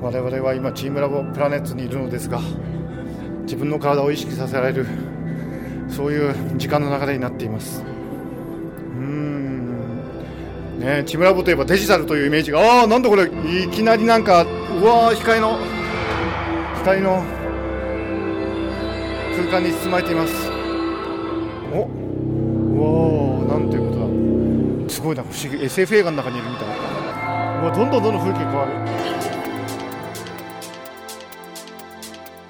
我々は今チームラボプラネッツにいるのですが自分の体を意識させられるそういう時間の流れになっています。うん。ねチームラボといえばデジタルというイメージがああなんだこれ。いきなりなんかうわー光の光の空間に包まれています。おうわーなんていうことだ。すごいな不思議。SF 映画の中にいるみたい。なうわどんどんどんどん風景変わる。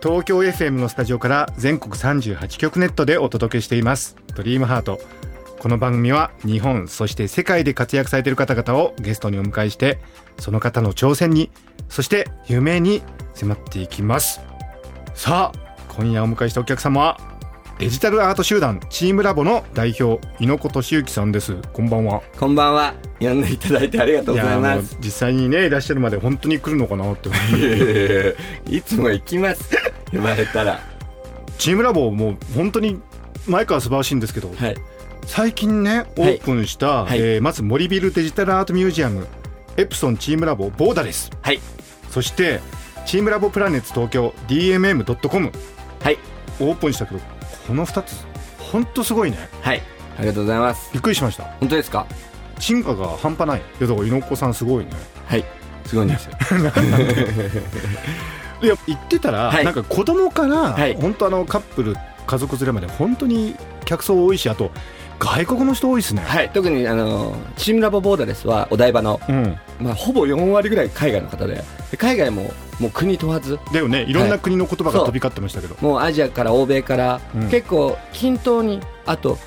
東京 FM のスタジオから全国38局ネットでお届けしていますドリームハートこの番組は日本そして世界で活躍されている方々をゲストにお迎えしてその方の挑戦にそして夢に迫っていきますさあ今夜お迎えしたお客様はデジタルアート集団チームラボの代表猪子俊之さんですこんばんはこんばんは。呼んでいただいてありがとうございます。実際にねいらっしゃるまで本当に来るのかなっていつも行きます。呼ばれたら。チームラボもう本当に前から素晴らしいんですけど、はい。最近ねオープンした、はいえーまず森ビルデジタルアートミュージアムエプソンチームラボボーダレスはい。そしてチームラボプラネッツ東京 DMM.com はい。オープンしたけどこの2つ本当すごいねはい。ありがとうございます。びっくりしました本当ですか？進化が半端ないいやだから猪子さんすごいねはい。すごいんですよ。いや言ってたら、はい。なんか子供から、はい。本当あのカップル家族連れまで本当に客層多いしあと外国の人多いですね、はい。特に、あの、チームラボボーダレスはお台場の、うん、まあ、ほぼ4割ぐらい海外の方で、で海外も、もう国問わず、だよね。いろんな国の言葉が飛び交ってましたけど、もうアジアから欧米から、うん。結構均等に、あと、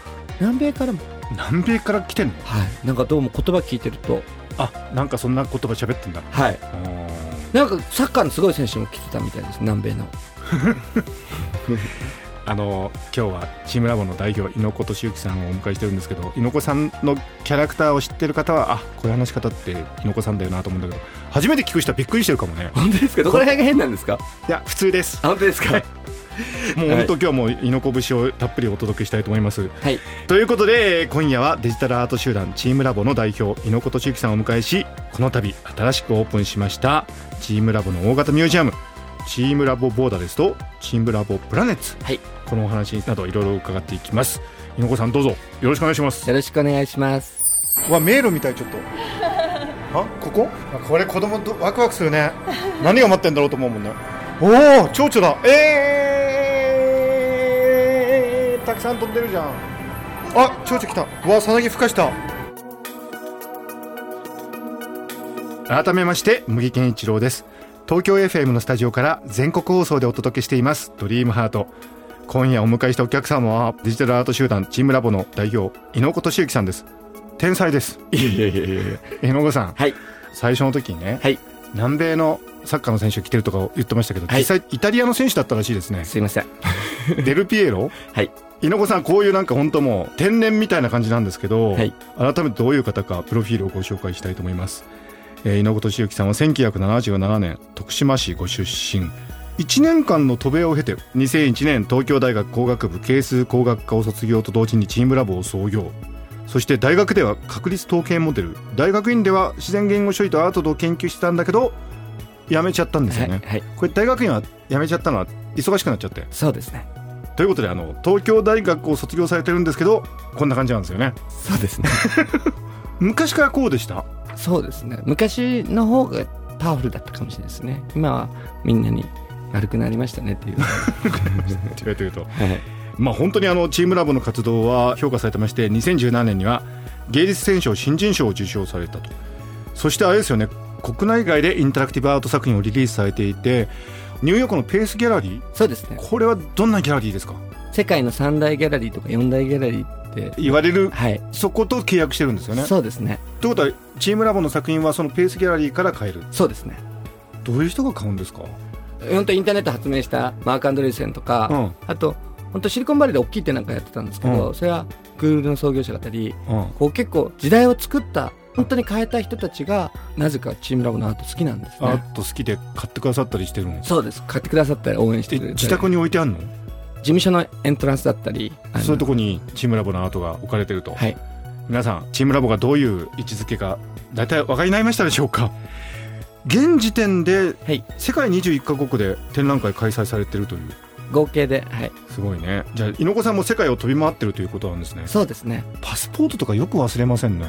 南米からも、南米から来てんの？はい。なんかどうも言葉聞いてると、あなんかそんな言葉喋ってんだ。はい。なんかサッカーのすごい選手も来てたみたいです、南米の。あの今日はチームラボの代表猪子俊之さんをお迎えしてるんですけど猪子さんのキャラクターを知ってる方はあこういう話し方って猪子さんだよなと思うんだけど初めて聞く人はびっくりしてるかもね。本当ですか？どこら辺が変なんですか？いや普通です。あ本当ですか？もう本当今日はもう猪子節をたっぷりお届けしたいと思います。はい。ということで今夜はデジタルアート集団チームラボの代表猪子俊之さんをお迎えしこの度新しくオープンしましたチームラボの大型ミュージアム。チームラボボーダレスとチームラボプラネッツ、はい。このお話などいろいろ伺っていきます。猪子さんどうぞ。よろしくお願いします。よろしくお願いします。わ迷路みたいちょっと。あここ？あこれ子供とワクワクするね。何が待ってんだろうと思うもんね。おお蝶々だ。えー、たくさん飛んでるじゃん。あ蝶々来た。うわさなぎふかした。改めまして麦健一郎です。東京 FM のスタジオから全国放送でお届けしていますドリームハート。今夜お迎えしたお客様はデジタルアート集団チームラボの代表猪子俊之さんです。天才です。いやいやいやいや猪 子さん。はい。最初の時にね、はい。南米のサッカーの選手来てるとか言ってましたけど、はい。実際イタリアの選手だったらしいですね。すいません。デルピエロはい。猪子さんこういうなんか本当もう天然みたいな感じなんですけど、はい。改めてどういう方かプロフィールをご紹介したいと思います、えー、猪子俊之さんは1977年徳島市ご出身。1年間の渡米を経て2001年東京大学工学部係数工学科を卒業と同時にチームラボを創業そして大学では確率統計モデル大学院では自然言語処理とアートを研究してたんだけど辞めちゃったんですよね、はい。はい。これ大学院は辞めちゃったのは忙しくなっちゃってそうですね。ということであの東京大学を卒業されてるんですけどこんな感じなんですよねそうですね。昔からこうでした？そうですね。昔の方がパワフルだったかもしれないですね。今はみんなに悪くなりましたねっていう。って言われてるとはい。まあ本当にあのチームラボの活動は評価されてまして2017年には芸術選奨新人賞を受賞されたとそしてあれですよね国内外でインタラクティブアート作品をリリースされていてニューヨークのペースギャラリー？そうですね。これはどんなギャラリーですか？世界の三大ギャラリーとか四大ギャラリーって、言われるはい。そこと契約してるんですよねそうですね。ということはチームラボの作品はそのペースギャラリーから買えるそうですね。どういう人が買うんですか？本当インターネット発明したマーク・アンドレーセンとか、うんあと本当シリコンバレーで大きいってなんかやってたんですけど、うん。それは Google の創業者だったりうん。こう結構時代を作った本当に変えた人たちがなぜかチームラボのアート好きなんですアねート好きで買ってくださったりしてるの？そうです。買ってくださったり応援してえくれたり。自宅に置いてあんの？事務所のエントランスだったりそういうとこにチームラボのアートが置かれてると、はい。皆さんチームラボがどういう位置づけか大体お分かりになりましたでしょうか？現時点ではい。世界21カ国で展覧会開催されてるという合計ではい。すごいね。じゃあ猪子さんも世界を飛び回ってるということなんですね。そうですね。パスポートとかよく忘れませんね。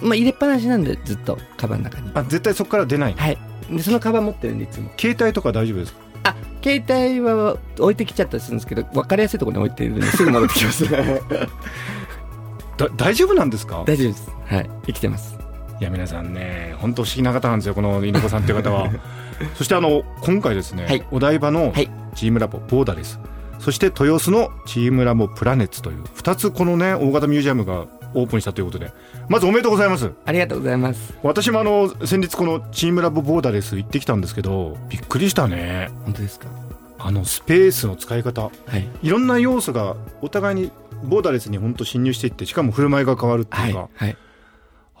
まあ入れっぱなしなんでずっとカバンの中に。あ絶対そこから出ない。はい。でそのカバン持ってるんでいつも。携帯とか大丈夫ですか？あ携帯は置いてきちゃったりするんですけど分かりやすいところに置いてるんですぐ戻ってきます。だ大丈夫なんですか？大丈夫です。はい。生きてます。いや皆さんね本当不思議な方なんですよこの猪子さんっていう方は そしてあの今回ですね、はい。お台場のはい。チームラボボーダレスそして豊洲のチームラボプラネッツという2つこのね大型ミュージアムがオープンしたということでまずおめでとうございます。ありがとうございます。私もあの先日このチームラボボーダレス行ってきたんですけどびっくりしたね。本当ですか？あのスペースの使い方。はい。いろんな要素がお互いにボーダレスに本当侵入していってしかも振る舞いが変わるってはいいうか、はい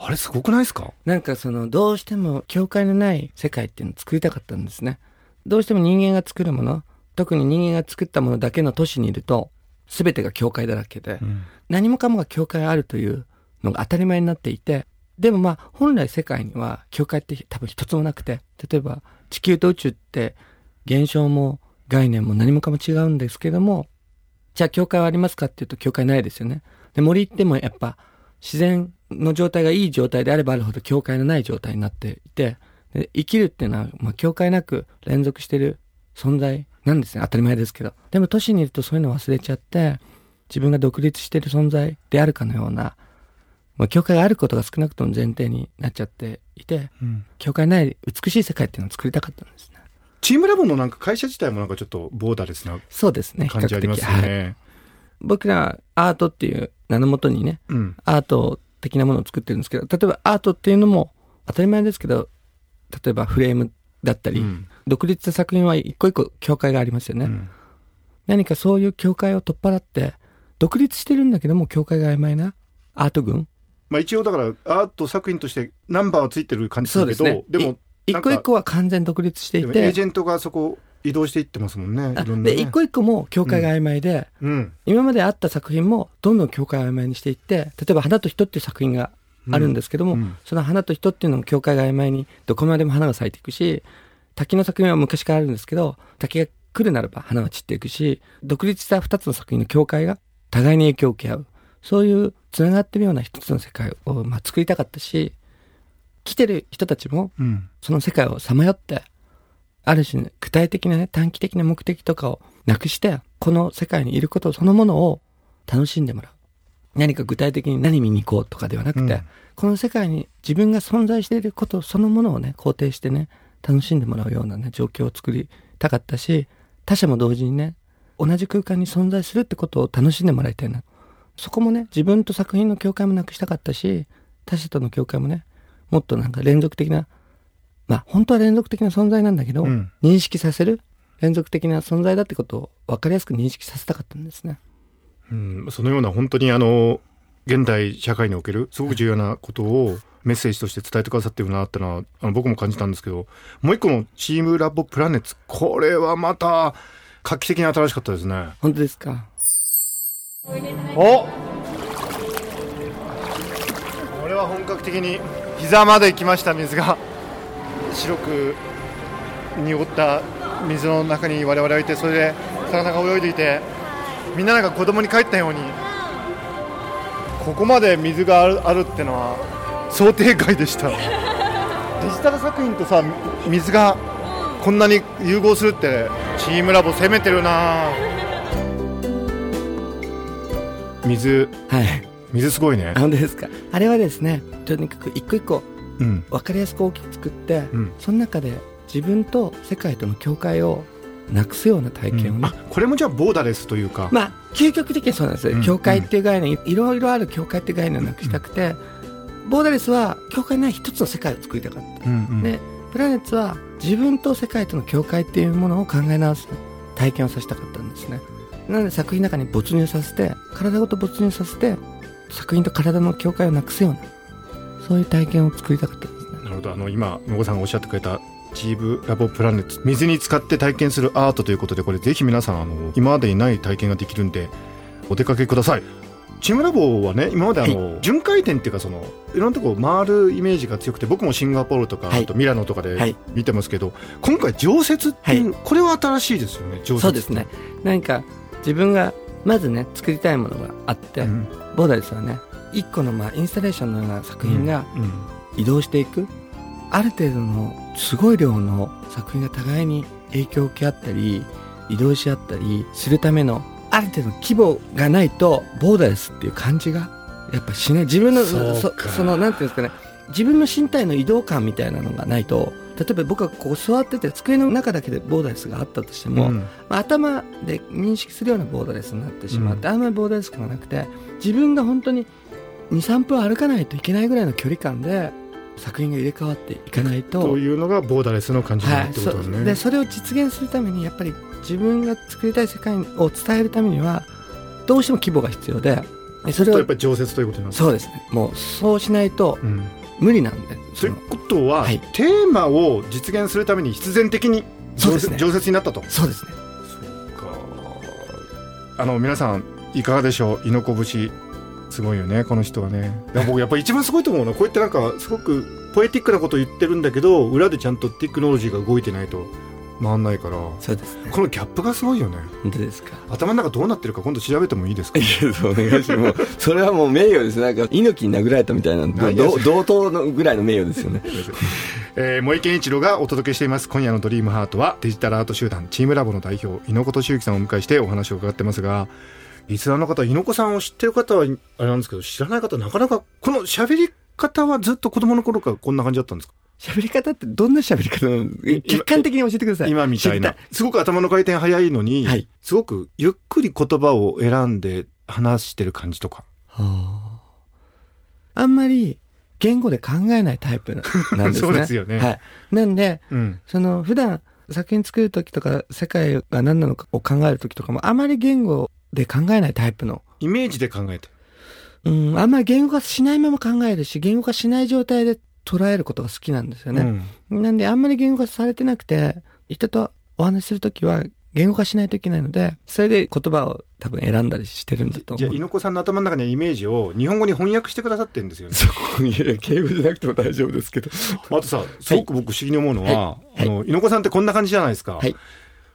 あれすごくないですか？なんかそのどうしても境界のない世界っていうのを作りたかったんですね。どうしても人間が作るもの特に人間が作ったものだけの都市にいると全てが境界だらけで、うん。何もかもが境界あるというのが当たり前になっていてでもまあ本来世界には境界って多分一つもなくて例えば地球と宇宙って現象も概念も何もかも違うんですけどもじゃあ境界はありますかっていうと境界ないですよね。で森行ってもやっぱ自然の状態がいい状態であればあるほど境界のない状態になっていてで生きるっていうのは、まあ、境界なく連続してる存在なんですね。当たり前ですけど。でも都市にいるとそういうのを忘れちゃって自分が独立している存在であるかのような、まあ、境界があることが少なくとも前提になっちゃっていてうん。境界ない美しい世界っていうのを作りたかったんですね。チームラボのなんか会社自体もなんかちょっとボーダレスなそうですね。感じありますよはい、ね。僕らアートっていう名のもとにねうん。アート的なものを作ってるんですけど例えばアートっていうのも当たり前ですけど例えばフレームだったり、うん。独立した作品は一個一個境界がありますよね、うん。何かそういう境界を取っ払って独立してるんだけども境界が曖昧なアート群。まあ一応だからアート作品としてナンバーはついてる感じだけど、ですね。でも一個一個は完全独立していでもエーてジェントがそこ移動していってますもんね。んな、ね。で一個一個も境界が曖昧で、うん。今まであった作品もどんどん境界を曖昧にしていって例えば「花と人」っていう作品があるんですけども、うんその花と人っていうのも境界が曖昧にどこまでも花が咲いていくし滝の作品は昔からあるんですけど滝が来るならば花は散っていくし独立した2つの作品の境界が互いに影響を受け合うそういうつながってるような一つの世界を、まあ、作りたかったし来てる人たちもうん。その世界をさまよってある種具体的なね短期的な目的とかをなくしてこの世界にいることそのものを楽しんでもらう。何か具体的に何見に行こうとかではなくて、うん。この世界に自分が存在していることそのものをね肯定してね楽しんでもらうようなね状況を作りたかったし他者も同時にね同じ空間に存在するってことを楽しんでもらいたいな。そこもね自分と作品の境界もなくしたかったし他者との境界もねもっとなんか連続的なまあ本当は連続的な存在なんだけど、うん。認識させる連続的な存在だってことを分かりやすく認識させたかったんですね。うん、そのような本当にあの現代社会におけるすごく重要なことをメッセージとして伝えてくださってるなってのはあの僕も感じたんですけどもう一個のチームラボプラネッツこれはまた画期的に新しかったですね。本当ですか？お！これは本格的に膝まで来ました水が白く濁った水の中に我々はいてそれで魚が泳いでいてみんななんか子供に帰ったようにここまで水があるあるってのは想定外でした。デジタル作品とさ水がこんなに融合するってチームラボ攻めてるな。水。はい。水すごいね。あ本当ですか？あれはですねとにかく一個一個うん分かりやすく大きく作って、うん。その中で自分と世界との境界をなくすような体験をね、あこれもじゃあボーダレスというか、まあ究極的にそうなんですよ、うん。境界っていう概念いろいろある境界っていう概念をなくしたくて、ボーダレスは境界ない一つの世界を作りたかった、うんうん。でプラネッツは自分と世界との境界っていうものを考え直す体験をさせたかったんですね。なので作品の中に没入させて体ごと没入させて作品と体の境界をなくすようなそういう体験を作りたかったんですね。なるほど。あの今野子さんがおっしゃってくれたチーブラボプラネット水に使って体験するアートということでこれぜひ皆さんあの今までにない体験ができるんでお出かけください。チームラボはね今まであの、巡回転っていうかそのいろんなとこ回るイメージが強くて僕もシンガポールとか、はい。あとミラノとかはでい。見てますけど、今回常設っていう、これは新しいですよね常設そうですね。何か自分がまずね作りたいものがあって、うん。ボーダレスはね一個のまあインスタレーションのような作品がうん移動していく、ある程度のすごい量の作品が互いに影響を受け合ったり移動し合ったりするためのある程度の規模がないとボーダレスっていう感じがやっぱしない。自分のそうそのなんていうんですかね。自分の身体の移動感みたいなのがないと例えば僕がここ座ってて机の中だけでボーダレスがあったとしても、うん。まあ頭で認識するようなボーダレスになってしまって、あんまりボーダレス感がなくて自分が本当に23分歩かないといけないぐらいの距離感で作品が入れ替わっていかないと。というのがボーダレスの感じになはい、るってことですね、そでそれを実現するためにやっぱり自分が作りたい世界を伝えるためにはどうしても規模が必要ででそれをとやっぱり常設ということになるそうですね。もうそうしないとうん。無理なんで。ということは、はい。テーマを実現するために必然的に常ね。常設になったと。そうですね。あの皆さんいかがでしょう？猪子節すごいよねこの人はね僕やっぱ一番すごいと思うのはこうやってなんかすごくポエティックなことを言ってるんだけど裏でちゃんとテクノロジーが動いてないと回んないからそうですねこのギャップがすごいよね本当ですか？頭の中どうなってるか今度調べてもいいですか？いや、そうお願いします。それはもう名誉です。なんか、猪木に殴られたみたいな、同等のぐらいの名誉ですよね。えー、森健一郎がお届けしています今夜の「ドリームハートはデジタルアート集団チームラボの代表猪子敏之さんをお迎えしてお話を伺ってますがリスナーの方猪子さんを知ってる方はあれなんですけど知らない方なかなかこの喋り方はずっと子供の頃からこんな感じだったんですか？喋り方ってどんな喋り方なの？客観的に教えてください。今みたいな。すごく頭の回転早いのに、はい。すごくゆっくり言葉を選んで話してる感じとか。はあ。あんまり言語で考えないタイプな なんですね。そうですよね。はい。なんで、うん。その普段作品作る時とか世界が何なのかを考える時とかもあまり言語で考えないタイプの。イメージで考えてうん、あんまり言語化しないまま考えるし、言語化しない状態で捉えることが好きなんですよね。なんであんまり言語化されてなくて、人とお話しするときは言語化しないといけないので、それで言葉を多分選んだりしてるんだと思う。じゃあ猪子さんの頭の中にはイメージを日本語に翻訳してくださってるんですよね そう、いや、敬語じゃなくても大丈夫ですけど。あとさ、すごく僕不思議に思うのは、はいあの、猪子さんってこんな感じじゃないですか。はい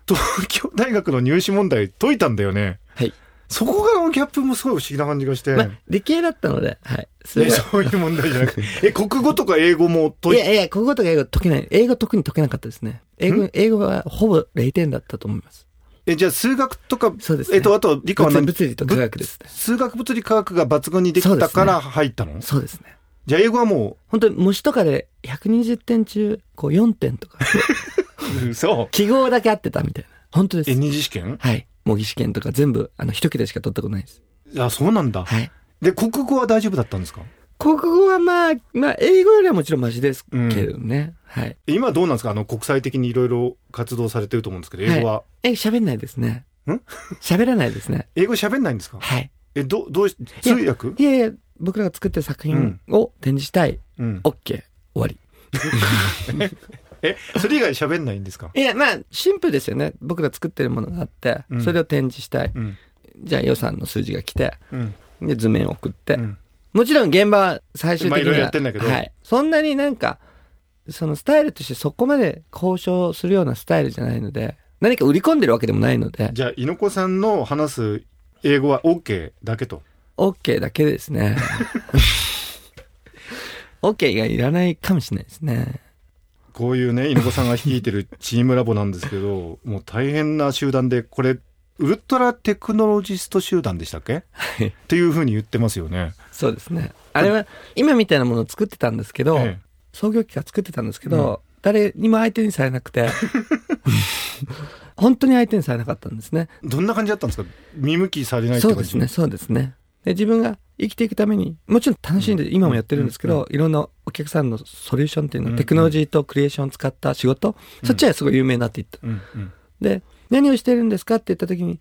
東京大学の入試問題解いたんだよね。はい。そこがのギャップもすごい不思議な感じがして。まあ、理系だったので、はい。そそういう問題じゃなくて。え、国語とか英語も解いいやいや、国語とか英語解けない。英語特に解けなかったですね。英語、英語はほぼ0点だったと思います。え、じゃあ数学とか、そうですねえっと、あと理科は物理と科学ですね。数学物理科学が抜群にできたから入ったの、そうですね。じゃあ英語はも本当に模試とかで120点中、こう4点とか、う、そう。記号だけ合ってたみたいな。本当ですえ、。二次試験？はい。模擬試験とか全部、あの、一桁しか取ったことないです。あ、そうなんだ。はい。で、国語は大丈夫だったんですか？国語はまあ、まあ、英語よりはもちろんマシですけどね。はい。今どうなんですか？あの、国際的にいろいろ活動されてると思うんですけど、英語は。え、喋んないですね。ん？喋らないですね。英語喋んないんですか？はい。え、ど、どうし、通訳？いやいや、僕らが作ってる作品を展示したい。うん。OK。終わり。え、それ以外喋んないんですか？いや、まあ、シンプルですよね。僕ら作ってるものがあってうん、それを展示したい。うん。じゃあ予算の数字が来て、うん。で、図面を送って。うんもちろん現場は最終的には、まあいろいろやってんだけどはい。そんなになんか、そのスタイルとしてそこまで交渉するようなスタイルじゃないので、何か売り込んでるわけでもないので、じゃあ、猪子さんの話す英語は OK だけと。OK だけですね。OK がいらないかもしれないですね。こういうね、猪子さんが率いてるチームラボなんですけど、もう大変な集団で、これ、ウルトラテクノロジスト集団でしたっけ？はいっていうふうに言ってますよね。そうですね。あれは、今みたいなものを作ってたんですけど、ええ創業期から作ってたんですけど、誰にも相手にされなくて、本当に相手にされなかったんですね。どんな感じだったんですか？見向きされないって感じ？そうですね、そうですね。で、自分が生きていくために、もちろん楽しんで今もやってるんですけど、いろんなお客さんのソリューションっていうの、うん。テクノロジーとクリエーションを使った仕事、そっちはすごい有名になっていった。で、何をしてるんですかって言った時に、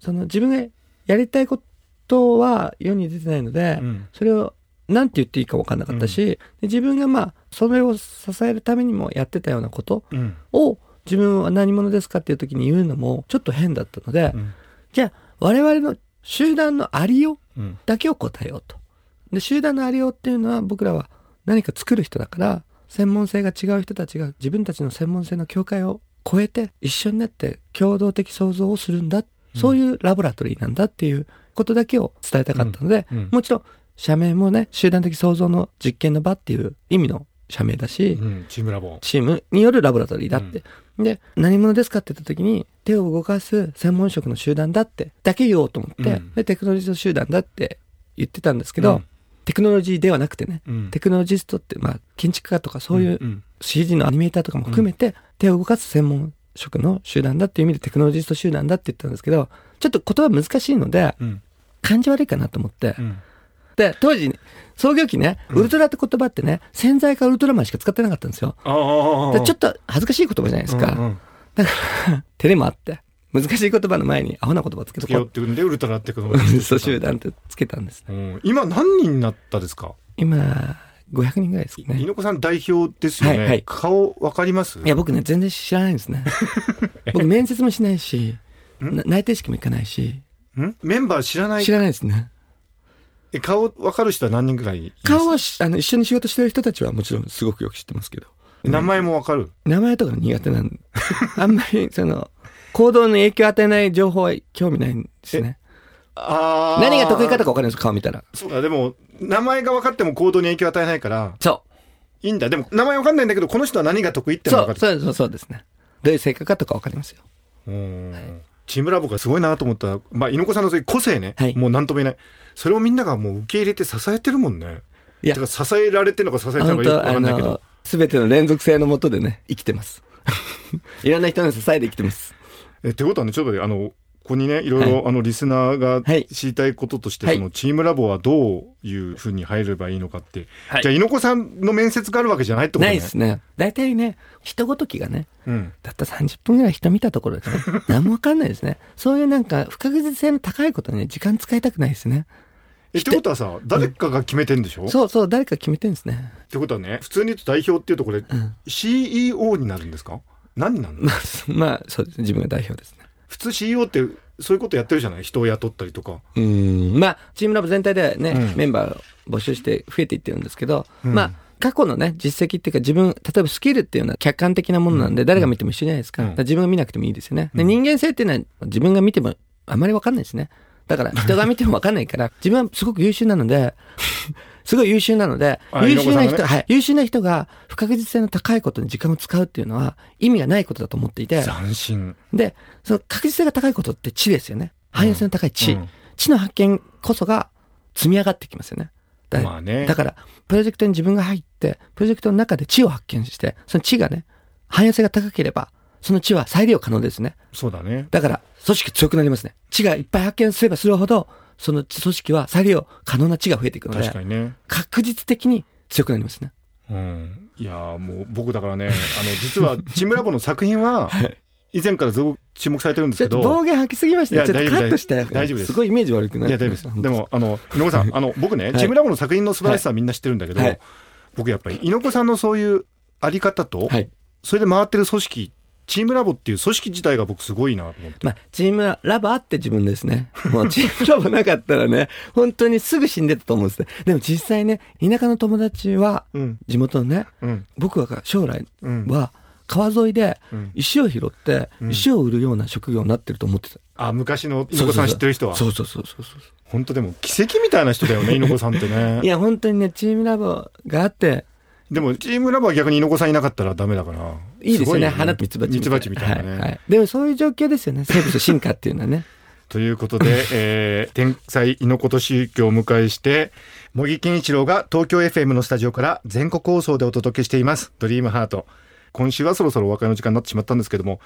その自分がやりたいことは世に出てないので、うん。それを何て言っていいか分かんなかったし、で自分がまあ、それを支えるためにもやってたようなことうん。を自分は何者ですかっていう時に言うのもちょっと変だったので、うん。じゃあ我々の集団のありよううんだけを答えようと。で、集団のありようっていうのは僕らは何か作る人だから、専門性が違う人たちが自分たちの専門性の境界を超えて一緒になって共同的創造をするんだ。そういうラボラトリーなんだっていうことだけを伝えたかったので、うんうんもちろん社名もね、集団的創造の実験の場っていう意味の社名だし、うんチームラボチームによるラボラトリーだって。で、何者ですかって言った時に、手を動かす専門職の集団だって、だけ言おうと思って、うん。で、テクノロジスト集団だって言ってたんですけど、うん。テクノロジーではなくてね、うん。テクノロジストって、まあ、建築家とかそういううん CG のアニメーターとかも含めて、手を動かす専門職の集団だっていう意味でテクノロジスト集団だって言ったんですけど、ちょっと言葉難しいので、うん。感じ悪いかなと思って、うんで、当時、創業期ね、ウルトラって言葉ってね、潜在かウルトラマンしか使ってなかったんですよ。ちょっと恥ずかしい言葉じゃないですか。うんうんだから、照れもあって、難しい言葉の前にアホな言葉つけとこう。ってんでウルトラテクノロウルジートラ集団ってつけたんです。うん今何人になったですか？今、500人ぐらいですね。猪子さん代表ですよね、はいはい顔わかります？いや、僕ね、全然知らないんですね。僕、面接もしないし、な内定式も行かないし、ん？メンバー知らない？知らないですね。え顔わかる人は何人ぐらい顔はしあの一緒に仕事してる人たちはもちろんすごくよく知ってますけど。名前もわかる？名前とか苦手なんで、あんまり、その、行動に影響を与えない情報は興味ないんですね。ああ何が得意かとか分かるんです？顔見たら。そうだでも名前が分かっても行動に影響を与えないからそう。いいんだでも名前わかんないんだけどこの人は何が得意ってのは分かそうそうそうですね。どういう性格かとか分かりますよ。るうんチームラボがすごいなと思ったら、まあ、猪子さんの個性ね、はい。もう何とも言えない。それをみんながもう受け入れて支えてるもんね。いや。てか支えられてるのか支えてるの本かよく当あ分かんないけど。の、すべての連続性のもとでね、生きてます。いろんな人の支えで生きてます。えってことはねちょっとあのここにねいろいろ、あのリスナーがはい。知りたいこととして、はい。そのチームラボはどういうふうに入ればいいのかって、はい。じゃあ猪子さんの面接があるわけじゃないってことね。ないですね。大体ね、人ごときがね、うん。たった30分ぐらい人見たところでね、何もわかんないですね。そういうなんか不確実性の高いことにね、時間使いたくないですね。えってことはさ誰かが決めてんでしょ、っそうそう、誰か決めてんですね。てことはね普通に言うと代表っていうとこれ、ん。CEO になるんですか？何になるの？まあ、まあ、そうです。ね。自分が代表ですね。普通 CEO ってそういうことやってるじゃない？人を雇ったりとかうん。まあ、チームラボ全体でね、うんメンバーを募集して増えていってるんですけど、うんまあ、過去のね、実績っていうか自分、例えばスキルっていうのは客観的なものなんで、誰が見ても一緒じゃないですか。から自分が見なくてもいいですよね。でうん人間性っていうのは自分が見てもあまりわかんないですね。だから人が見てもわかんないから、自分はすごく優秀なので、すごい優秀なのであ、優秀な人、ねはい、優秀な人が不確実性の高いことに時間を使うっていうのは意味がないことだと思っていて、斬新で、その確実性が高いことって知ですよね。汎用性の高い知。うん知の発見こそが積み上がってきますよね。だまあねだから、プロジェクトに自分が入って、プロジェクトの中で知を発見して、その知がね、汎用性が高ければ、その知は再利用可能ですね。そうだねだから、組織強くなりますね。知がいっぱい発見すればするほど、その組織は再利用可能な知が増えていくので確、かにね。確実的に強くなりますね。うん。いやーもう僕だからねあの実はチームラボの作品は 以前からずっと注目されてるんですけど暴言吐きすぎました。ね。ちょっとカットして。大丈夫大丈夫です。すごいイメージ悪くない。いや大丈夫です。でもあの猪子さんあの僕ね、い。チームラボの作品の素晴らしさはみんな知ってるんだけど、はい。僕やっぱり猪子さんのそういうあり方と、はい。それで回ってる組織チームラボっていう組織自体が僕すごいなと思って、まあ、チームラボあって自分ですね。もうチームラボなかったらね、本当にすぐ死んでたと思うんですね。でも実際ね、田舎の友達は、うん地元のね、うん僕は将来うんは川沿いでうん石を拾ってうん石を売るような職業になってると思ってた。あ昔の猪子さん知ってる人はそうそうそうそうそう。本当でも奇跡みたいな人だよね猪子さんってね いや、本当にね、チームラボがあって、でもチームラボは逆に猪子さんいなかったらダメだからいいですよね。ご花とミツバチミツバチみたいなね、はいはい。でもそういう状況ですよね。生物の進化っていうのはね。ということで、えー、天才猪子と宗教をお迎えして、茂木健一郎が東京 FM のスタジオから全国放送でお届けしています。ドリームハート。今週はそろそろお別れの時間になってしまったんですけども、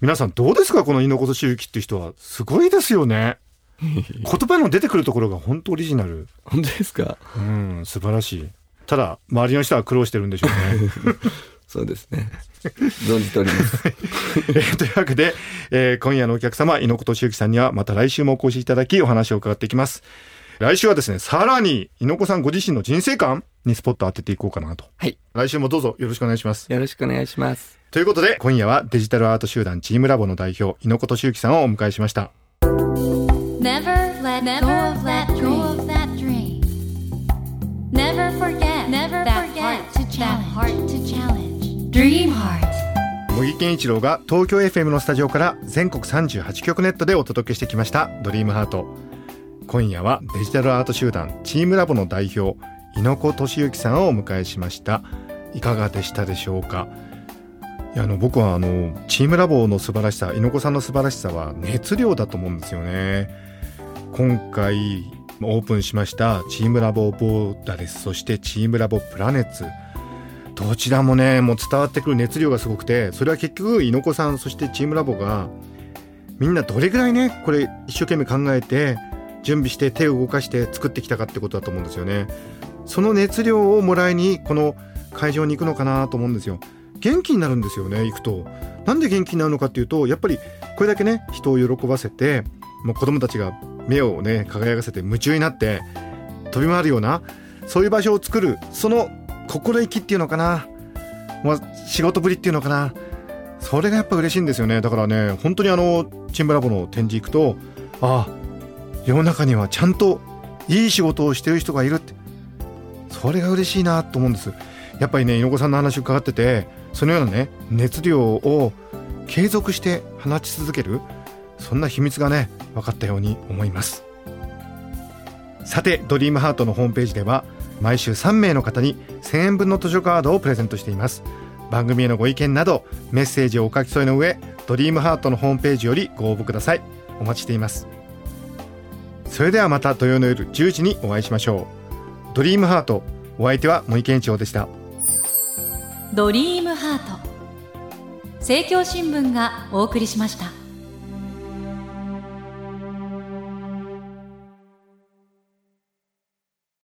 皆さんどうですかこの猪子と周期っていう人は。すごいですよね。言葉の出てくるところが本当オリジナル本当ですか？うん素晴らしいただ周りの人は苦労してるんでしょうね そうですね。存じております。えーというわけで、えー今夜のお客様猪子敏之さんにはまた来週もお越しいただきお話を伺っていきます来週はですねさらに猪子さんご自身の人生観にスポットを当てていこうかなとはい。来週もどうぞよろしくお願いしますよろしくお願いします。ということで今夜はデジタルアート集団チームラボの代表猪子敏之さんをお迎えしました Never let go of that dream. Never forget that heart to challenge. Dream Heart. 茂木健一郎が東京 FM のスタジオから全国38局ネットでお届けしてきました「ドリームハート今夜はデジタルアート集団チームラボの代表猪子敏之さんをお迎えしましたいかがでしたでしょうか？いやあの僕はあのチームラボの素晴らしさ猪子さんの素晴らしさは熱量だと思うんですよね今回オープンしましたチームラボボーダレスそしてチームラボプラネッツ。どちらもねもう伝わってくる熱量がすごくてそれは結局猪子さんそしてチームラボがみんなどれぐらいねこれ一生懸命考えて準備して手を動かして作ってきたかってことだと思うんですよね。その熱量をもらいにこの会場に行くのかなと思うんですよ。元気になるんですよね行くと。なんで元気になるのかっていうとやっぱりこれだけね人を喜ばせてもう子供たちが目をね輝かせて夢中になって飛び回るようなそういう場所を作るその心意気っていうのかな、まあ、仕事ぶりっていうのかな。それがやっぱ嬉しいんですよね。だからね本当にあのチームラボの展示行くとああ世の中にはちゃんといい仕事をしてる人がいるって。それが嬉しいなと思うんです。やっぱりね猪子さんの話を伺っててそのようなね熱量を継続して放ち続ける。そんな秘密がね分かったように思います。さてドリームハートのホームページでは毎週3名の方に1000円分の図書カードをプレゼントしています。番組へのご意見などメッセージをお書き添えの上ドリームハートのホームページよりご応募ください。お待ちしています。それではまた土曜の夜10時にお会いしましょう。ドリームハートお相手は森健一郎でした。ドリームハート。政教新聞がお送りしました。